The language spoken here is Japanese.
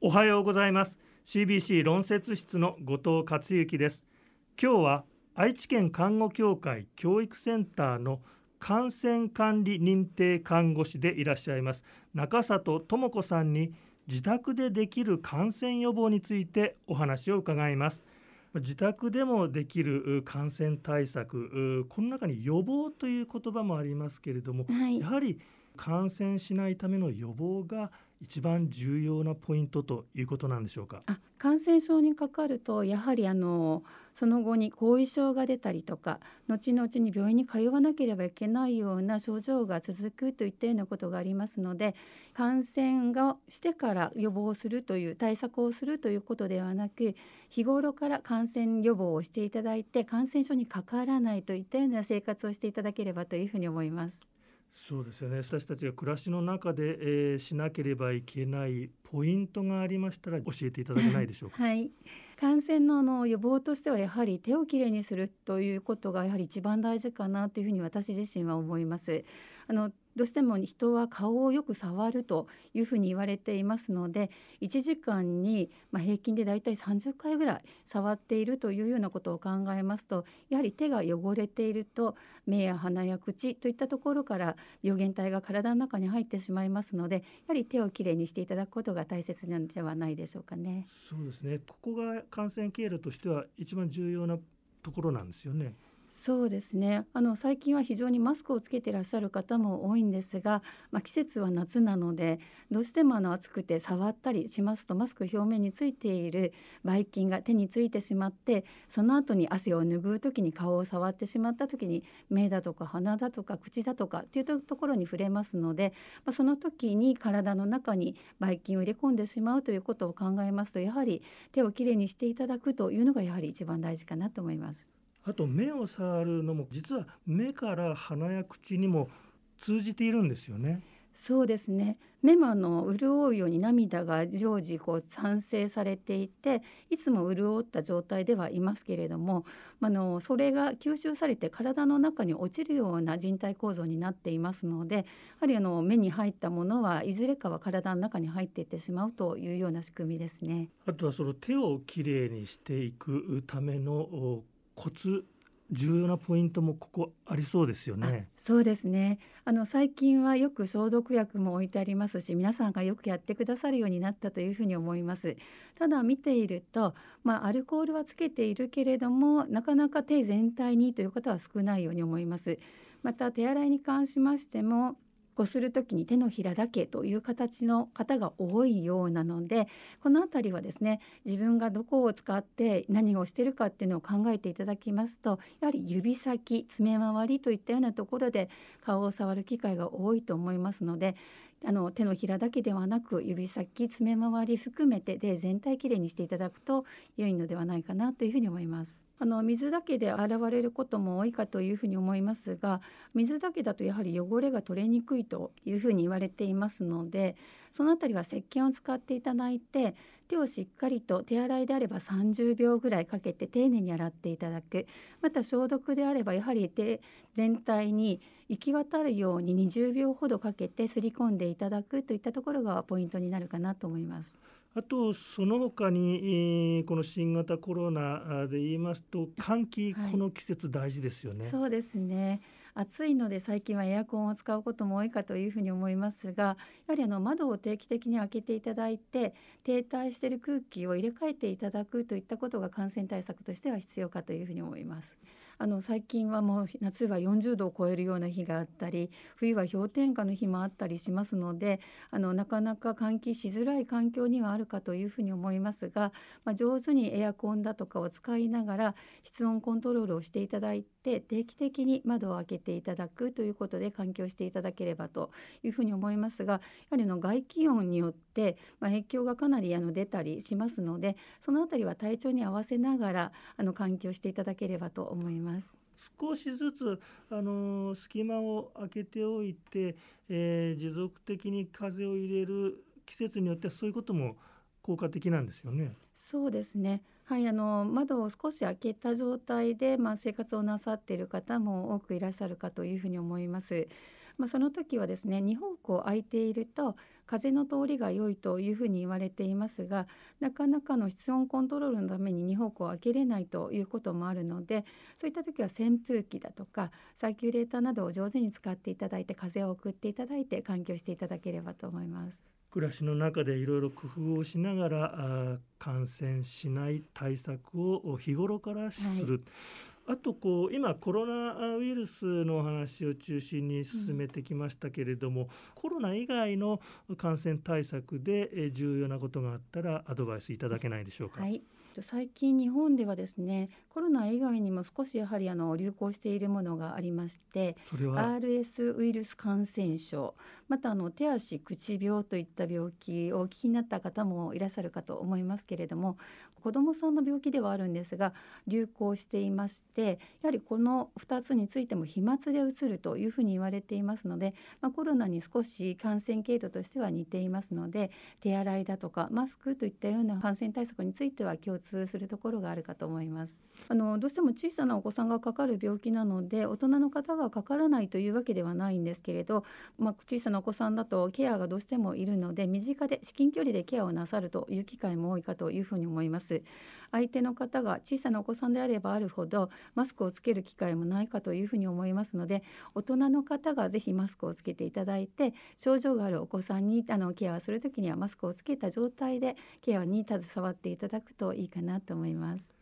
おはようございます。CBC 論説室の後藤克之です。今日は愛知県看護協会教育センターの感染管理認定看護師でいらっしゃいます。中里智子さんに自宅でできる感染予防についてお話を伺います。自宅でもできる感染対策この中に予防という言葉もありますけれども、はい、やはり感染しないための予防が一番重要なポイントということなんでしょうか？あ感染症にかかるとやはりあのその後に後遺症が出たりとか後々に病院に通わなければいけないような症状が続くといったようなことがありますので感染がしてから予防するという対策をするということではなく日頃から感染予防をしていただいて感染症にかからないといったような生活をしていただければというふうに思います。そうですよね私たちが暮らしの中で、えー、しなければいけないポイントがありましたら教えていただけないでしょうか？はい、感染のの予防としてはやはり手をきれいにするということがやはり一番大事かなというふうに私自身は思います。あのどうしても人は顔をよく触るというふうに言われていますので1時間にま平均でだいたい30回ぐらい触っているというようなことを考えますとやはり手が汚れていると目や鼻や口といったところから病原体が体の中に入ってしまいますのでやはり手をきれいにしていただくことが大切なんではないでしょうかね。そうですねここが感染経路としては一番重要なところなんですよね。そうですねあの最近は非常にマスクをつけてらっしゃる方も多いんですが、まあ、季節は夏なのでどうしてもあの暑くて触ったりしますとマスク表面についているばい菌が手についてしまってその後に汗を拭う時に顔を触ってしまった時に目だとか鼻だとか口だとかっていうところに触れますので、まあ、その時に体の中にばい菌を入れ込んでしまうということを考えますとやはり手をきれいにしていただくというのがやはり一番大事かなと思います。あと目を触るのも実は目から鼻や口にも通じているんですよね。そうですね目もあの潤うように涙が常時こう産生されていていつも潤った状態ではいますけれどもあのそれが吸収されて体の中に落ちるような人体構造になっていますのでやはりあの目に入ったものはいずれかは体の中に入っていってしまうというような仕組みですね。あとはその手をきれいにしていくためのコツ重要なポイントもここありそうですよね。そうですね。あの最近はよく消毒薬も置いてありますし、皆さんがよくやってくださるようになったというふうに思います。ただ見ていると、まあアルコールはつけているけれども、なかなか手全体にという方は少ないように思います。また手洗いに関しましてもこする時に手のひらだけという形の方が多いようなのでこの辺りはですね自分がどこを使って何をしてるかっていうのを考えていただきますとやはり指先爪周りといったようなところで顔を触る機会が多いと思いますのであの手のひらだけではなく指先爪周り含めてで全体きれいにしていただくと良いのではないかなというふうに思います。あの水だけで洗われることも多いかというふうに思いますが水だけだとやはり汚れが取れにくいというふうに言われていますのでそのあたりは石鹸を使っていただいて手をしっかりと手洗いであれば30秒ぐらいかけて丁寧に洗っていただくまた消毒であればやはり手全体に行き渡るように20秒ほどかけてすり込んでいただくといったところがポイントになるかなと思います。あとその他にこの新型コロナで言いますと換気、はい、この季節大事ですよね。そうですね暑いので最近はエアコンを使うことも多いかというふうに思いますがやはりあの窓を定期的に開けていただいて停滞している空気を入れ替えていただくといったことが感染対策としては必要かというふうに思います。あの最近はもう夏は40度を超えるような日があったり冬は氷点下の日もあったりしますのであのなかなか換気しづらい環境にはあるかというふうに思いますが、まあ、上手にエアコンだとかを使いながら室温コントロールをしていただいて定期的に窓を開けていただくということで環境していただければというふうに思いますがやはりの外気温によって、まあ、影響がかなりあの出たりしますのでそのあたりは体調に合わせながらあの換気をしていただければと思います。ます少しずつあの隙間を空けておいて、えー、持続的に風を入れる季節によってはそういうことも効果的なんですよね。そうですねはい、あの窓を少し開けた状態で、まあ、生活をなさっている方も多くいらっしゃるかというふうに思います。まあ、その時はですね2方向空いていると風の通りが良いというふうに言われていますがなかなかの室温コントロールのために2方向開けれないということもあるのでそういった時は扇風機だとかサーキュレーターなどを上手に使っていただいて風を送っていただいて換気をしていただければと思います。暮らしの中でいろいろ工夫をしながら感染しない対策を日頃からする、はいあとこう今コロナウイルスの話を中心に進めてきましたけれども、うん、コロナ以外の感染対策で重要なことがあったらアドバイスいただけないでしょうか？はい最近日本ではですねコロナ以外にも少しやはりあの流行しているものがありましてそれは？RS ウイルス感染症またあの手足口病といった病気をお聞きになった方もいらっしゃるかと思いますけれども子どもさんの病気ではあるんですが流行していましてやはりこの2つについても飛沫でうつるというふうに言われていますので、まあ、コロナに少し感染経路としては似ていますので手洗いだとかマスクといったような感染対策については共通するところがあるかと思います。あのどうしても小さなお子さんがかかる病気なので大人の方がかからないというわけではないんですけれど、まあ、小さなお子さんだとケアがどうしてもいるので身近で至近距離でケアをなさるという機会も多いかというふうに思います。相手の方が小さなお子さんであればあるほどマスクをつける機会もないかというふうに思いますので大人の方がぜひマスクをつけていただいて症状があるお子さんにあのケアをする時にはマスクをつけた状態でケアに携わっていただくといいかなと思います。